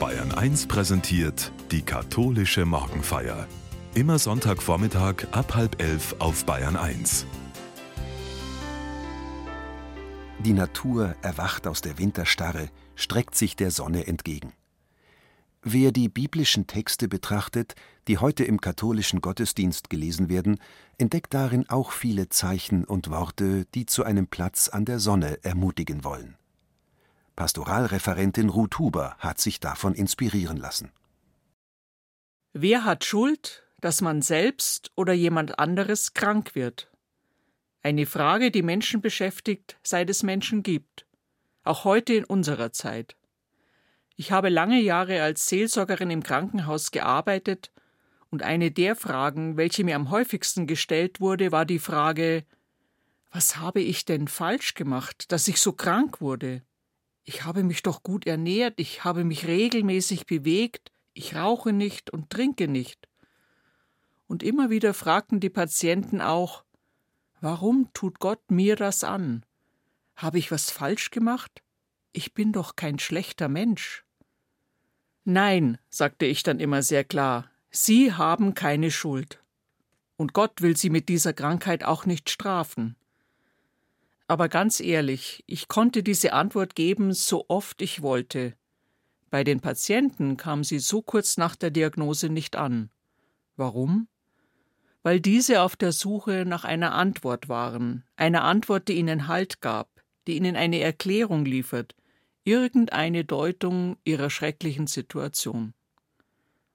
Bayern 1 präsentiert die katholische Morgenfeier. Immer Sonntagvormittag ab halb elf auf Bayern 1. Die Natur erwacht aus der Winterstarre, streckt sich der Sonne entgegen. Wer die biblischen Texte betrachtet, die heute im katholischen Gottesdienst gelesen werden, entdeckt darin auch viele Zeichen und Worte, die zu einem Platz an der Sonne ermutigen wollen. Pastoralreferentin Ruth Huber hat sich davon inspirieren lassen. Wer hat Schuld, dass man selbst oder jemand anderes krank wird? Eine Frage, die Menschen beschäftigt, seit es Menschen gibt, auch heute in unserer Zeit. Ich habe lange Jahre als Seelsorgerin im Krankenhaus gearbeitet, und eine der Fragen, welche mir am häufigsten gestellt wurde, war die Frage Was habe ich denn falsch gemacht, dass ich so krank wurde? Ich habe mich doch gut ernährt, ich habe mich regelmäßig bewegt, ich rauche nicht und trinke nicht. Und immer wieder fragten die Patienten auch Warum tut Gott mir das an? Habe ich was falsch gemacht? Ich bin doch kein schlechter Mensch. Nein, sagte ich dann immer sehr klar, Sie haben keine Schuld. Und Gott will Sie mit dieser Krankheit auch nicht strafen. Aber ganz ehrlich, ich konnte diese Antwort geben, so oft ich wollte. Bei den Patienten kam sie so kurz nach der Diagnose nicht an. Warum? Weil diese auf der Suche nach einer Antwort waren, einer Antwort, die ihnen Halt gab, die ihnen eine Erklärung liefert, irgendeine Deutung ihrer schrecklichen Situation.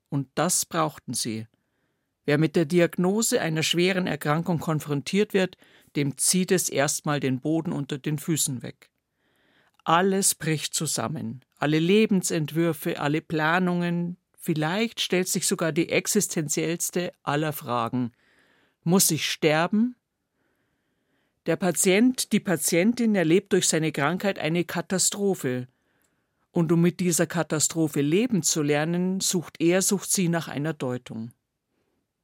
Und das brauchten sie. Wer mit der Diagnose einer schweren Erkrankung konfrontiert wird, dem zieht es erstmal den Boden unter den Füßen weg. Alles bricht zusammen, alle Lebensentwürfe, alle Planungen, vielleicht stellt sich sogar die existenziellste aller Fragen. Muss ich sterben? Der Patient, die Patientin erlebt durch seine Krankheit eine Katastrophe. Und um mit dieser Katastrophe leben zu lernen, sucht er, sucht sie nach einer Deutung.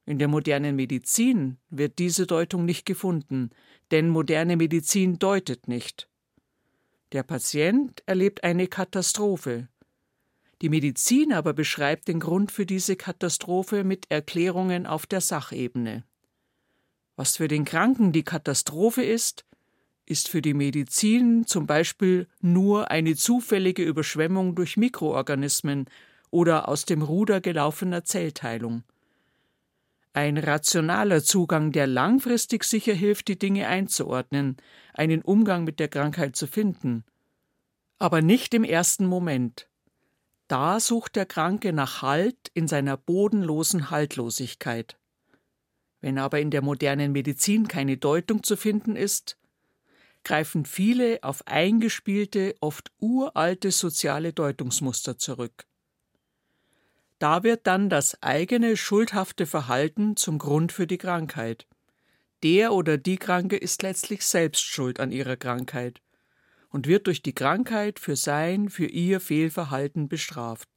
In der modernen Medizin wird diese Deutung nicht gefunden, denn moderne Medizin deutet nicht. Der Patient erlebt eine Katastrophe. Die Medizin aber beschreibt den Grund für diese Katastrophe mit Erklärungen auf der Sachebene. Was für den Kranken die Katastrophe ist, ist für die Medizin zum Beispiel nur eine zufällige Überschwemmung durch Mikroorganismen oder aus dem Ruder gelaufener Zellteilung. Ein rationaler Zugang, der langfristig sicher hilft, die Dinge einzuordnen, einen Umgang mit der Krankheit zu finden. Aber nicht im ersten Moment. Da sucht der Kranke nach Halt in seiner bodenlosen Haltlosigkeit. Wenn aber in der modernen Medizin keine Deutung zu finden ist, greifen viele auf eingespielte, oft uralte soziale Deutungsmuster zurück. Da wird dann das eigene schuldhafte Verhalten zum Grund für die Krankheit. Der oder die Kranke ist letztlich selbst schuld an ihrer Krankheit und wird durch die Krankheit für sein, für ihr Fehlverhalten bestraft.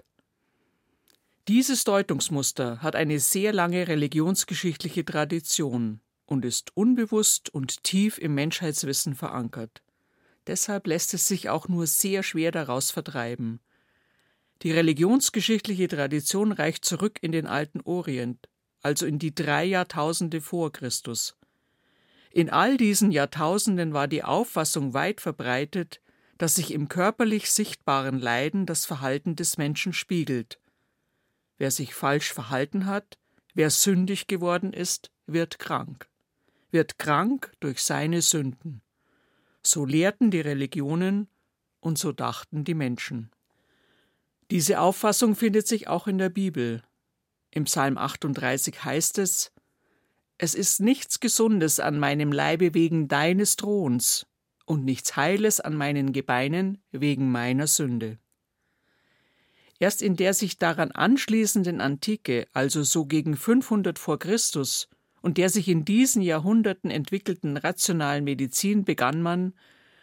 Dieses Deutungsmuster hat eine sehr lange religionsgeschichtliche Tradition und ist unbewusst und tief im Menschheitswissen verankert. Deshalb lässt es sich auch nur sehr schwer daraus vertreiben. Die religionsgeschichtliche Tradition reicht zurück in den alten Orient, also in die drei Jahrtausende vor Christus. In all diesen Jahrtausenden war die Auffassung weit verbreitet, dass sich im körperlich sichtbaren Leiden das Verhalten des Menschen spiegelt. Wer sich falsch verhalten hat, wer sündig geworden ist, wird krank, wird krank durch seine Sünden. So lehrten die Religionen und so dachten die Menschen. Diese Auffassung findet sich auch in der Bibel. Im Psalm 38 heißt es Es ist nichts Gesundes an meinem Leibe wegen deines Throns und nichts Heiles an meinen Gebeinen wegen meiner Sünde. Erst in der sich daran anschließenden Antike, also so gegen 500 vor Christus, und der sich in diesen Jahrhunderten entwickelten rationalen Medizin begann man,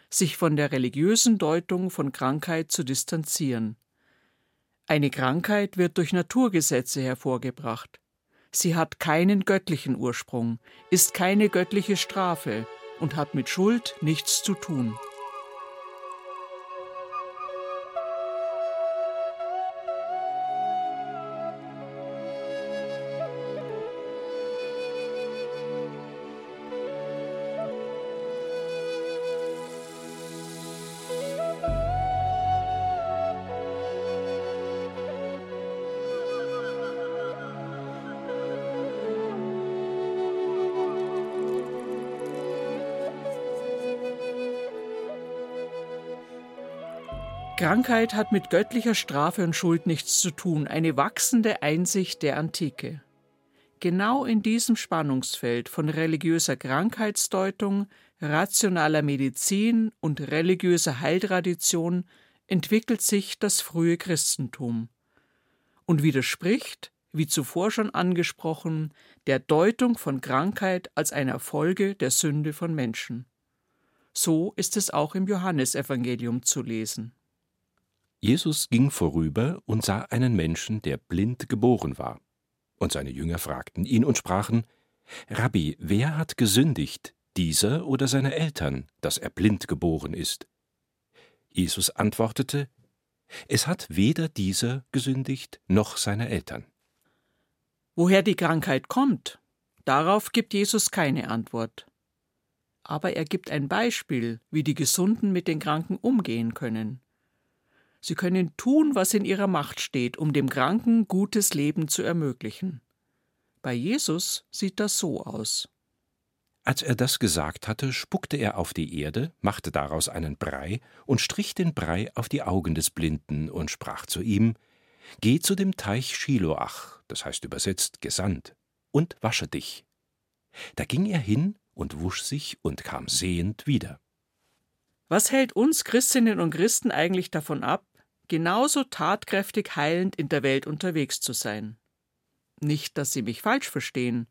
sich von der religiösen Deutung von Krankheit zu distanzieren. Eine Krankheit wird durch Naturgesetze hervorgebracht. Sie hat keinen göttlichen Ursprung, ist keine göttliche Strafe und hat mit Schuld nichts zu tun. Krankheit hat mit göttlicher Strafe und Schuld nichts zu tun, eine wachsende Einsicht der Antike. Genau in diesem Spannungsfeld von religiöser Krankheitsdeutung, rationaler Medizin und religiöser Heiltradition entwickelt sich das frühe Christentum und widerspricht, wie zuvor schon angesprochen, der Deutung von Krankheit als einer Folge der Sünde von Menschen. So ist es auch im Johannesevangelium zu lesen. Jesus ging vorüber und sah einen Menschen, der blind geboren war. Und seine Jünger fragten ihn und sprachen, Rabbi, wer hat gesündigt, dieser oder seine Eltern, dass er blind geboren ist? Jesus antwortete, Es hat weder dieser gesündigt noch seine Eltern. Woher die Krankheit kommt, darauf gibt Jesus keine Antwort. Aber er gibt ein Beispiel, wie die Gesunden mit den Kranken umgehen können. Sie können tun, was in ihrer Macht steht, um dem Kranken gutes Leben zu ermöglichen. Bei Jesus sieht das so aus. Als er das gesagt hatte, spuckte er auf die Erde, machte daraus einen Brei und strich den Brei auf die Augen des Blinden und sprach zu ihm: Geh zu dem Teich Schiloach, das heißt übersetzt gesandt, und wasche dich. Da ging er hin und wusch sich und kam sehend wieder. Was hält uns Christinnen und Christen eigentlich davon ab, genauso tatkräftig heilend in der Welt unterwegs zu sein. Nicht, dass Sie mich falsch verstehen.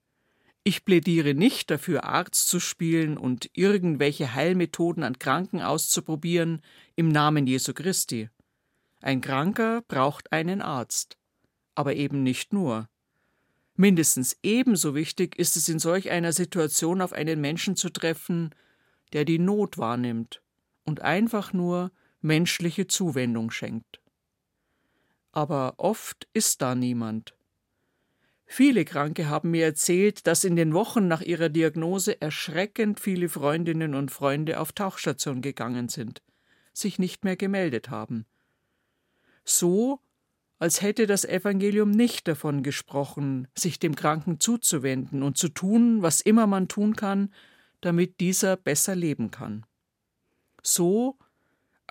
Ich plädiere nicht dafür, Arzt zu spielen und irgendwelche Heilmethoden an Kranken auszuprobieren im Namen Jesu Christi. Ein Kranker braucht einen Arzt, aber eben nicht nur. Mindestens ebenso wichtig ist es in solch einer Situation auf einen Menschen zu treffen, der die Not wahrnimmt und einfach nur menschliche Zuwendung schenkt. Aber oft ist da niemand. Viele Kranke haben mir erzählt, dass in den Wochen nach ihrer Diagnose erschreckend viele Freundinnen und Freunde auf Tauchstation gegangen sind, sich nicht mehr gemeldet haben. So, als hätte das Evangelium nicht davon gesprochen, sich dem Kranken zuzuwenden und zu tun, was immer man tun kann, damit dieser besser leben kann. So,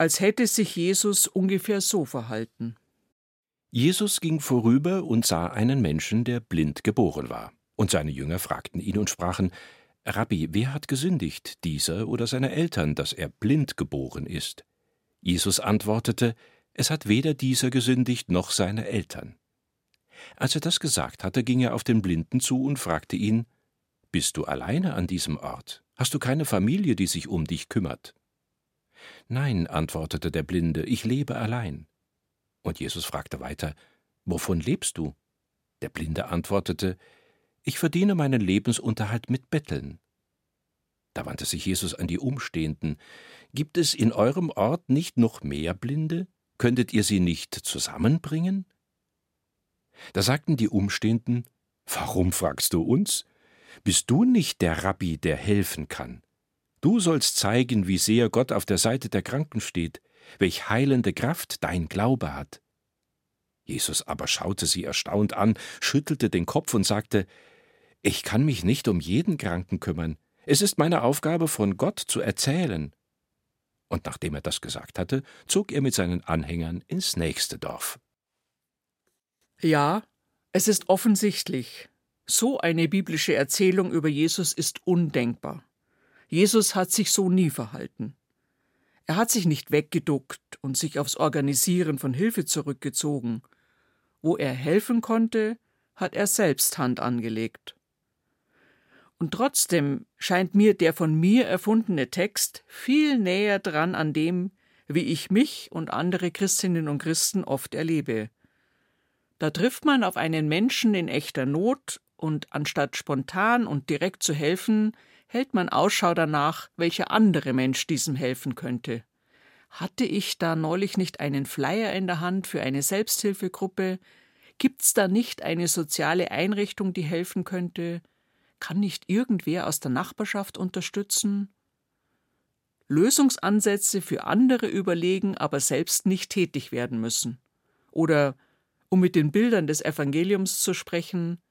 als hätte sich Jesus ungefähr so verhalten. Jesus ging vorüber und sah einen Menschen, der blind geboren war. Und seine Jünger fragten ihn und sprachen, Rabbi, wer hat gesündigt, dieser oder seine Eltern, dass er blind geboren ist? Jesus antwortete, es hat weder dieser gesündigt noch seine Eltern. Als er das gesagt hatte, ging er auf den Blinden zu und fragte ihn, Bist du alleine an diesem Ort? Hast du keine Familie, die sich um dich kümmert? Nein, antwortete der Blinde, ich lebe allein. Und Jesus fragte weiter, Wovon lebst du? Der Blinde antwortete, Ich verdiene meinen Lebensunterhalt mit Betteln. Da wandte sich Jesus an die Umstehenden. Gibt es in eurem Ort nicht noch mehr Blinde? Könntet ihr sie nicht zusammenbringen? Da sagten die Umstehenden, Warum fragst du uns? Bist du nicht der Rabbi, der helfen kann? Du sollst zeigen, wie sehr Gott auf der Seite der Kranken steht, welch heilende Kraft dein Glaube hat. Jesus aber schaute sie erstaunt an, schüttelte den Kopf und sagte Ich kann mich nicht um jeden Kranken kümmern, es ist meine Aufgabe, von Gott zu erzählen. Und nachdem er das gesagt hatte, zog er mit seinen Anhängern ins nächste Dorf. Ja, es ist offensichtlich, so eine biblische Erzählung über Jesus ist undenkbar. Jesus hat sich so nie verhalten. Er hat sich nicht weggeduckt und sich aufs Organisieren von Hilfe zurückgezogen. Wo er helfen konnte, hat er selbst Hand angelegt. Und trotzdem scheint mir der von mir erfundene Text viel näher dran an dem, wie ich mich und andere Christinnen und Christen oft erlebe. Da trifft man auf einen Menschen in echter Not, und anstatt spontan und direkt zu helfen, hält man Ausschau danach, welcher andere Mensch diesem helfen könnte. Hatte ich da neulich nicht einen Flyer in der Hand für eine Selbsthilfegruppe? Gibt's da nicht eine soziale Einrichtung, die helfen könnte? Kann nicht irgendwer aus der Nachbarschaft unterstützen? Lösungsansätze für andere überlegen, aber selbst nicht tätig werden müssen. Oder, um mit den Bildern des Evangeliums zu sprechen,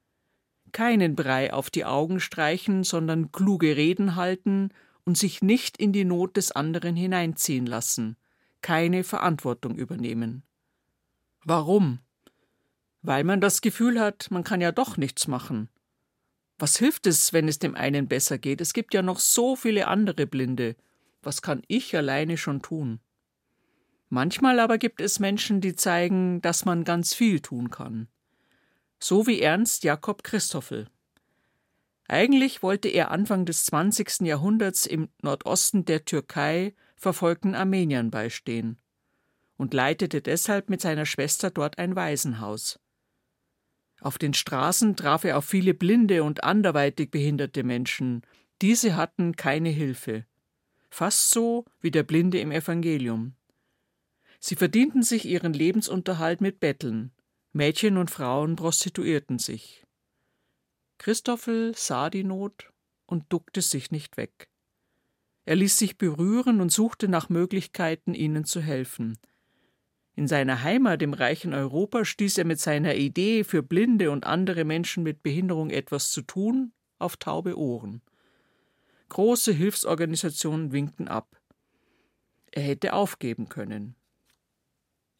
keinen Brei auf die Augen streichen, sondern kluge Reden halten und sich nicht in die Not des anderen hineinziehen lassen, keine Verantwortung übernehmen. Warum? Weil man das Gefühl hat, man kann ja doch nichts machen. Was hilft es, wenn es dem einen besser geht? Es gibt ja noch so viele andere Blinde. Was kann ich alleine schon tun? Manchmal aber gibt es Menschen, die zeigen, dass man ganz viel tun kann. So wie Ernst Jakob Christoffel. Eigentlich wollte er Anfang des 20. Jahrhunderts im Nordosten der Türkei verfolgten Armeniern beistehen und leitete deshalb mit seiner Schwester dort ein Waisenhaus. Auf den Straßen traf er auf viele blinde und anderweitig behinderte Menschen. Diese hatten keine Hilfe. Fast so wie der Blinde im Evangelium. Sie verdienten sich ihren Lebensunterhalt mit Betteln. Mädchen und Frauen prostituierten sich. Christoffel sah die Not und duckte sich nicht weg. Er ließ sich berühren und suchte nach Möglichkeiten, ihnen zu helfen. In seiner Heimat im reichen Europa stieß er mit seiner Idee, für Blinde und andere Menschen mit Behinderung etwas zu tun, auf taube Ohren. Große Hilfsorganisationen winkten ab. Er hätte aufgeben können.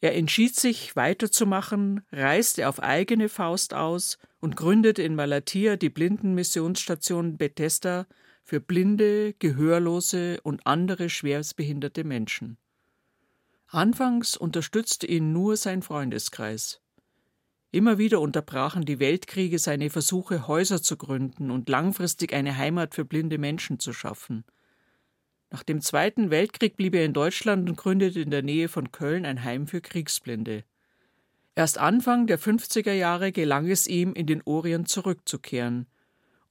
Er entschied sich, weiterzumachen, reiste auf eigene Faust aus und gründete in Malatia die Blindenmissionsstation Bethesda für blinde, gehörlose und andere schwerstbehinderte Menschen. Anfangs unterstützte ihn nur sein Freundeskreis. Immer wieder unterbrachen die Weltkriege seine Versuche, Häuser zu gründen und langfristig eine Heimat für blinde Menschen zu schaffen. Nach dem Zweiten Weltkrieg blieb er in Deutschland und gründete in der Nähe von Köln ein Heim für Kriegsblinde. Erst Anfang der 50er Jahre gelang es ihm, in den Orient zurückzukehren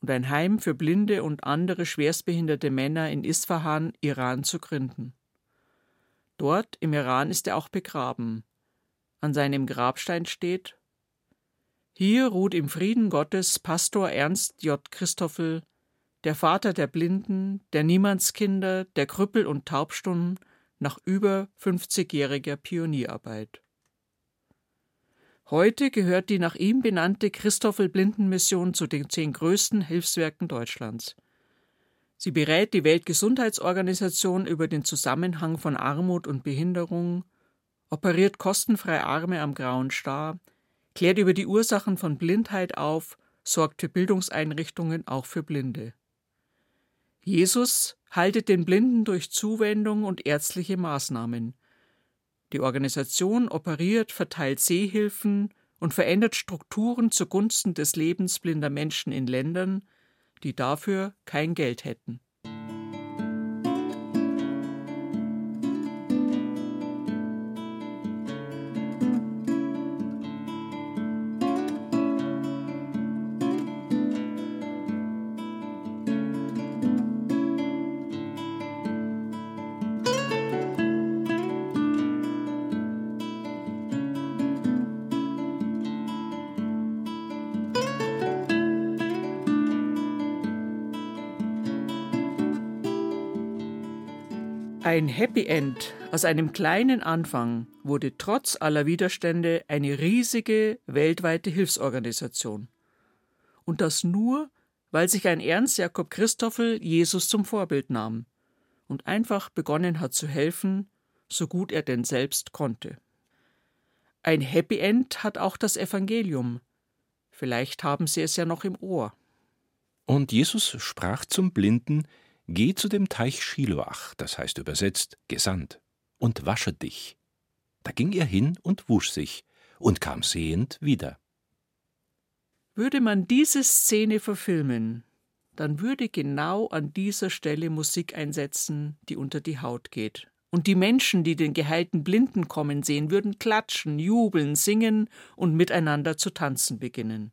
und ein Heim für blinde und andere schwerstbehinderte Männer in Isfahan, Iran, zu gründen. Dort im Iran ist er auch begraben. An seinem Grabstein steht Hier ruht im Frieden Gottes Pastor Ernst J. Christoffel, der Vater der Blinden, der Niemandskinder, der Krüppel und Taubstunden nach über 50-jähriger Pionierarbeit. Heute gehört die nach ihm benannte Christoffel Blindenmission zu den zehn größten Hilfswerken Deutschlands. Sie berät die Weltgesundheitsorganisation über den Zusammenhang von Armut und Behinderung, operiert kostenfrei Arme am Grauen Star, klärt über die Ursachen von Blindheit auf, sorgt für Bildungseinrichtungen auch für Blinde. Jesus haltet den Blinden durch Zuwendung und ärztliche Maßnahmen. Die Organisation operiert, verteilt Sehhilfen und verändert Strukturen zugunsten des Lebens blinder Menschen in Ländern, die dafür kein Geld hätten. Ein Happy End aus einem kleinen Anfang wurde trotz aller Widerstände eine riesige weltweite Hilfsorganisation. Und das nur, weil sich ein Ernst Jakob Christoffel Jesus zum Vorbild nahm und einfach begonnen hat zu helfen, so gut er denn selbst konnte. Ein Happy End hat auch das Evangelium. Vielleicht haben Sie es ja noch im Ohr. Und Jesus sprach zum Blinden, Geh zu dem Teich Schiloach, das heißt übersetzt gesandt, und wasche dich. Da ging er hin und wusch sich und kam sehend wieder. Würde man diese Szene verfilmen, dann würde genau an dieser Stelle Musik einsetzen, die unter die Haut geht. Und die Menschen, die den geheilten Blinden kommen sehen, würden klatschen, jubeln, singen und miteinander zu tanzen beginnen.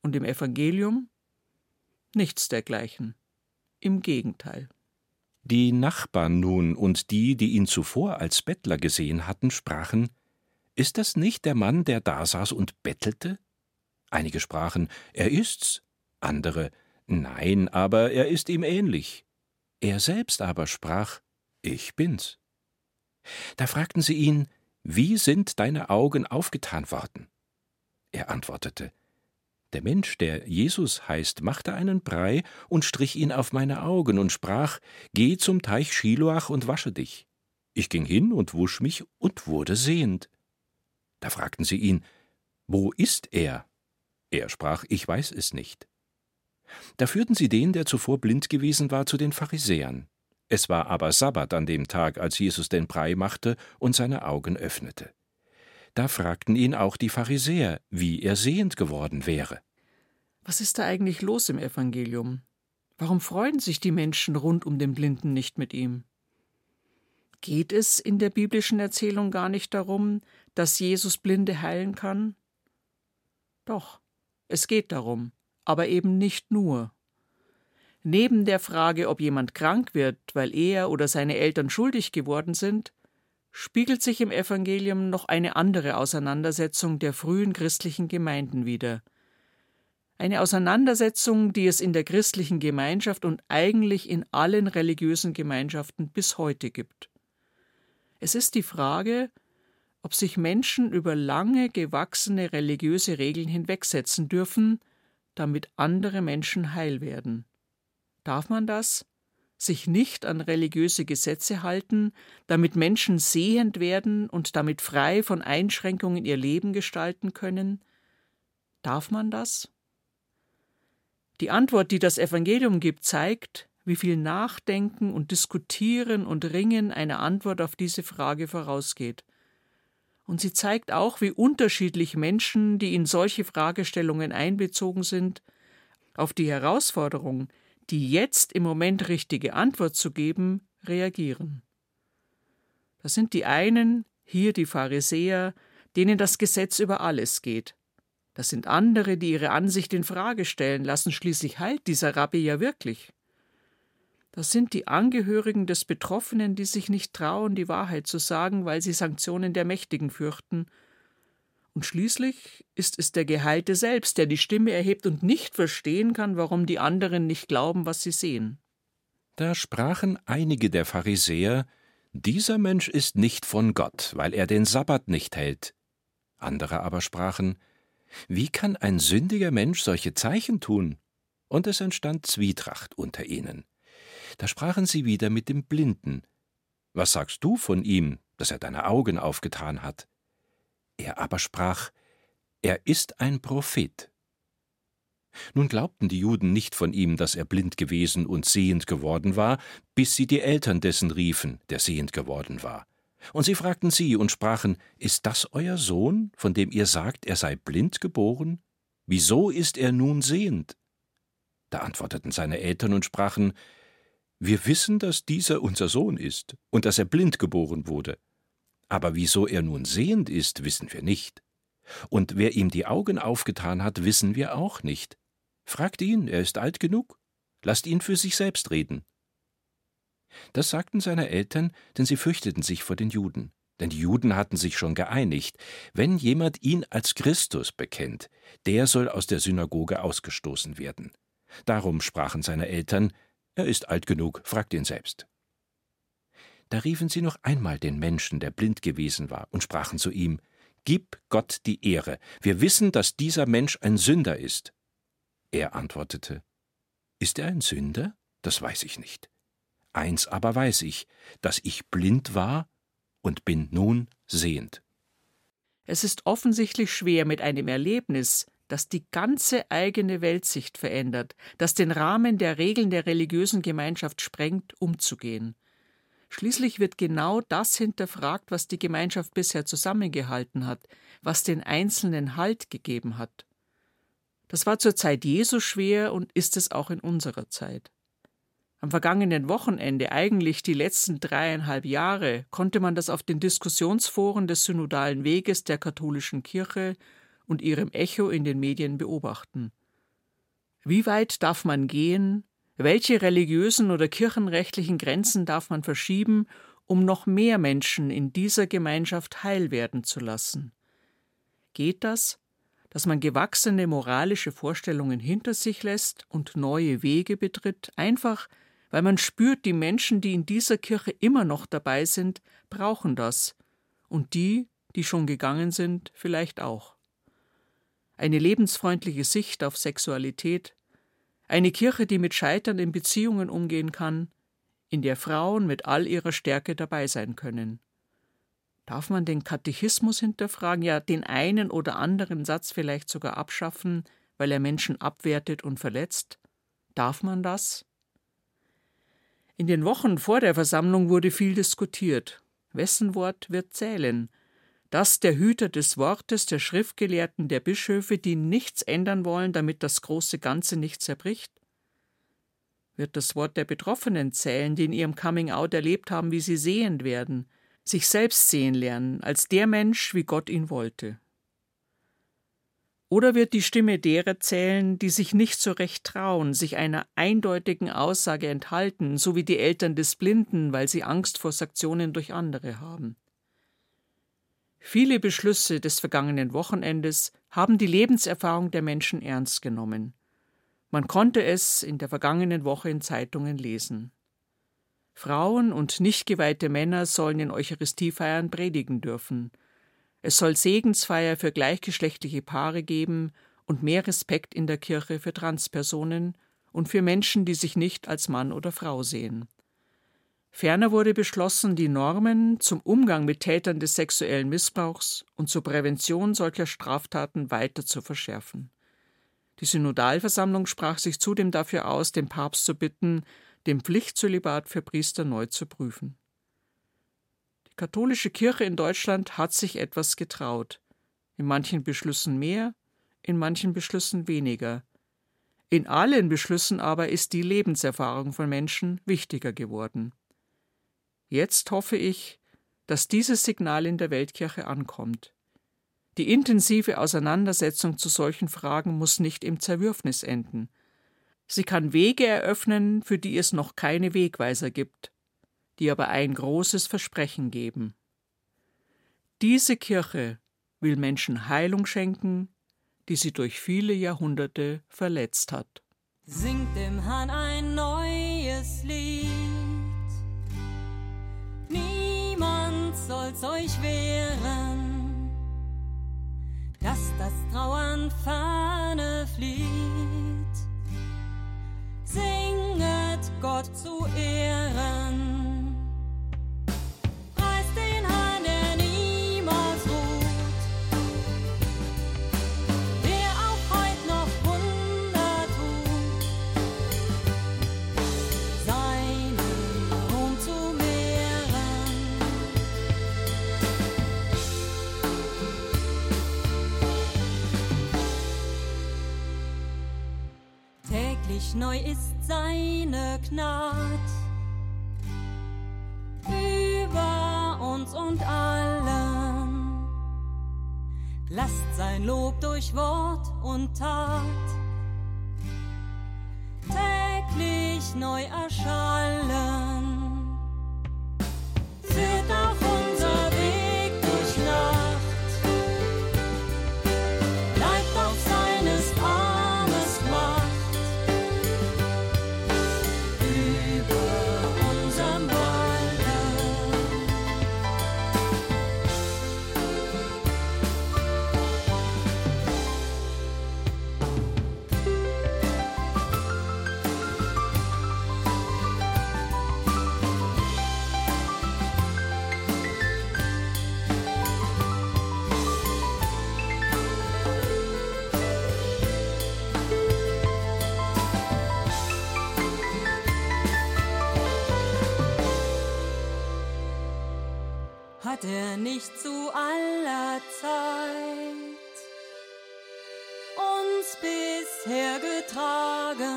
Und im Evangelium nichts dergleichen. Im Gegenteil. Die Nachbarn nun und die, die ihn zuvor als Bettler gesehen hatten, sprachen Ist das nicht der Mann, der da saß und bettelte? Einige sprachen Er ist's, andere Nein, aber er ist ihm ähnlich. Er selbst aber sprach Ich bin's. Da fragten sie ihn Wie sind deine Augen aufgetan worden? Er antwortete der Mensch, der Jesus heißt, machte einen Brei und strich ihn auf meine Augen und sprach: Geh zum Teich Schiloach und wasche dich. Ich ging hin und wusch mich und wurde sehend. Da fragten sie ihn, Wo ist er? Er sprach, Ich weiß es nicht. Da führten sie den, der zuvor blind gewesen war, zu den Pharisäern. Es war aber Sabbat an dem Tag, als Jesus den Brei machte und seine Augen öffnete. Da fragten ihn auch die Pharisäer, wie er sehend geworden wäre. Was ist da eigentlich los im Evangelium? Warum freuen sich die Menschen rund um den Blinden nicht mit ihm? Geht es in der biblischen Erzählung gar nicht darum, dass Jesus Blinde heilen kann? Doch, es geht darum, aber eben nicht nur. Neben der Frage, ob jemand krank wird, weil er oder seine Eltern schuldig geworden sind, spiegelt sich im Evangelium noch eine andere Auseinandersetzung der frühen christlichen Gemeinden wider. Eine Auseinandersetzung, die es in der christlichen Gemeinschaft und eigentlich in allen religiösen Gemeinschaften bis heute gibt. Es ist die Frage, ob sich Menschen über lange gewachsene religiöse Regeln hinwegsetzen dürfen, damit andere Menschen heil werden. Darf man das? Sich nicht an religiöse Gesetze halten, damit Menschen sehend werden und damit frei von Einschränkungen ihr Leben gestalten können? Darf man das? Die Antwort, die das Evangelium gibt, zeigt, wie viel Nachdenken und Diskutieren und Ringen einer Antwort auf diese Frage vorausgeht. Und sie zeigt auch, wie unterschiedlich Menschen, die in solche Fragestellungen einbezogen sind, auf die Herausforderung, die jetzt im Moment richtige Antwort zu geben, reagieren. Das sind die einen, hier die Pharisäer, denen das Gesetz über alles geht. Das sind andere, die ihre Ansicht in Frage stellen lassen, schließlich heilt dieser Rabbi ja wirklich. Das sind die Angehörigen des Betroffenen, die sich nicht trauen, die Wahrheit zu sagen, weil sie Sanktionen der Mächtigen fürchten und schließlich ist es der Geheilte selbst, der die Stimme erhebt und nicht verstehen kann, warum die anderen nicht glauben, was sie sehen. Da sprachen einige der Pharisäer, dieser Mensch ist nicht von Gott, weil er den Sabbat nicht hält. Andere aber sprachen, wie kann ein sündiger Mensch solche Zeichen tun? Und es entstand Zwietracht unter ihnen. Da sprachen sie wieder mit dem Blinden. Was sagst du von ihm, dass er deine Augen aufgetan hat? Er aber sprach, er ist ein Prophet. Nun glaubten die Juden nicht von ihm, dass er blind gewesen und sehend geworden war, bis sie die Eltern dessen riefen, der sehend geworden war. Und sie fragten sie und sprachen, Ist das euer Sohn, von dem ihr sagt, er sei blind geboren? Wieso ist er nun sehend? Da antworteten seine Eltern und sprachen, Wir wissen, dass dieser unser Sohn ist und dass er blind geboren wurde. Aber wieso er nun sehend ist, wissen wir nicht. Und wer ihm die Augen aufgetan hat, wissen wir auch nicht. Fragt ihn, er ist alt genug. Lasst ihn für sich selbst reden. Das sagten seine Eltern, denn sie fürchteten sich vor den Juden. Denn die Juden hatten sich schon geeinigt, wenn jemand ihn als Christus bekennt, der soll aus der Synagoge ausgestoßen werden. Darum sprachen seine Eltern, er ist alt genug, fragt ihn selbst. Da riefen sie noch einmal den Menschen, der blind gewesen war, und sprachen zu ihm Gib Gott die Ehre, wir wissen, dass dieser Mensch ein Sünder ist. Er antwortete Ist er ein Sünder? Das weiß ich nicht. Eins aber weiß ich, dass ich blind war und bin nun sehend. Es ist offensichtlich schwer mit einem Erlebnis, das die ganze eigene Weltsicht verändert, das den Rahmen der Regeln der religiösen Gemeinschaft sprengt, umzugehen. Schließlich wird genau das hinterfragt, was die Gemeinschaft bisher zusammengehalten hat, was den Einzelnen Halt gegeben hat. Das war zur Zeit Jesu schwer und ist es auch in unserer Zeit. Am vergangenen Wochenende, eigentlich die letzten dreieinhalb Jahre, konnte man das auf den Diskussionsforen des synodalen Weges der katholischen Kirche und ihrem Echo in den Medien beobachten. Wie weit darf man gehen, welche religiösen oder kirchenrechtlichen Grenzen darf man verschieben, um noch mehr Menschen in dieser Gemeinschaft heil werden zu lassen? Geht das, dass man gewachsene moralische Vorstellungen hinter sich lässt und neue Wege betritt, einfach weil man spürt, die Menschen, die in dieser Kirche immer noch dabei sind, brauchen das, und die, die schon gegangen sind, vielleicht auch. Eine lebensfreundliche Sicht auf Sexualität, eine Kirche, die mit Scheitern in Beziehungen umgehen kann, in der Frauen mit all ihrer Stärke dabei sein können. Darf man den Katechismus hinterfragen, ja den einen oder anderen Satz vielleicht sogar abschaffen, weil er Menschen abwertet und verletzt? Darf man das? In den Wochen vor der Versammlung wurde viel diskutiert. Wessen Wort wird zählen? Das der Hüter des Wortes, der Schriftgelehrten, der Bischöfe, die nichts ändern wollen, damit das große Ganze nicht zerbricht? Wird das Wort der Betroffenen zählen, die in ihrem Coming Out erlebt haben, wie sie sehend werden, sich selbst sehen lernen, als der Mensch, wie Gott ihn wollte. Oder wird die Stimme derer zählen, die sich nicht so recht trauen, sich einer eindeutigen Aussage enthalten, so wie die Eltern des Blinden, weil sie Angst vor Sanktionen durch andere haben? Viele Beschlüsse des vergangenen Wochenendes haben die Lebenserfahrung der Menschen ernst genommen. Man konnte es in der vergangenen Woche in Zeitungen lesen. Frauen und nicht geweihte Männer sollen in Eucharistiefeiern predigen dürfen. Es soll Segensfeier für gleichgeschlechtliche Paare geben und mehr Respekt in der Kirche für Transpersonen und für Menschen, die sich nicht als Mann oder Frau sehen. Ferner wurde beschlossen, die Normen zum Umgang mit Tätern des sexuellen Missbrauchs und zur Prävention solcher Straftaten weiter zu verschärfen. Die Synodalversammlung sprach sich zudem dafür aus, den Papst zu bitten, den Pflichtzölibat für Priester neu zu prüfen. Die katholische Kirche in Deutschland hat sich etwas getraut. In manchen Beschlüssen mehr, in manchen Beschlüssen weniger. In allen Beschlüssen aber ist die Lebenserfahrung von Menschen wichtiger geworden. Jetzt hoffe ich, dass dieses Signal in der Weltkirche ankommt. Die intensive Auseinandersetzung zu solchen Fragen muss nicht im Zerwürfnis enden. Sie kann Wege eröffnen, für die es noch keine Wegweiser gibt, die aber ein großes Versprechen geben. Diese Kirche will Menschen Heilung schenken, die sie durch viele Jahrhunderte verletzt hat. Singt dem Herrn ein neues Lied. Niemand soll's euch wehren, dass das Trauern ferne flieht singet Gott zu Ehren. Neu ist seine Gnad über uns und allen. Lasst sein Lob durch Wort und Tat täglich neu erschallen. Nicht zu aller Zeit uns bisher getragen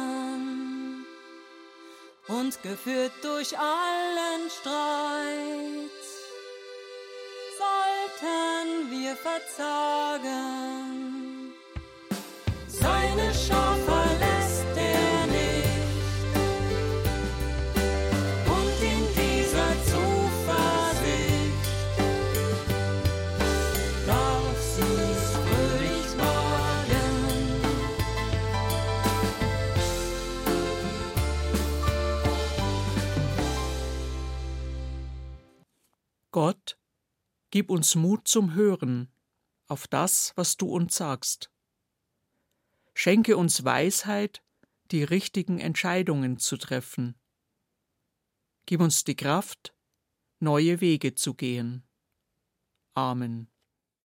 und geführt durch allen Streit. Sollten wir verzagen, seine Schafe gib uns Mut zum Hören auf das, was du uns sagst. Schenke uns Weisheit, die richtigen Entscheidungen zu treffen. Gib uns die Kraft, neue Wege zu gehen. Amen.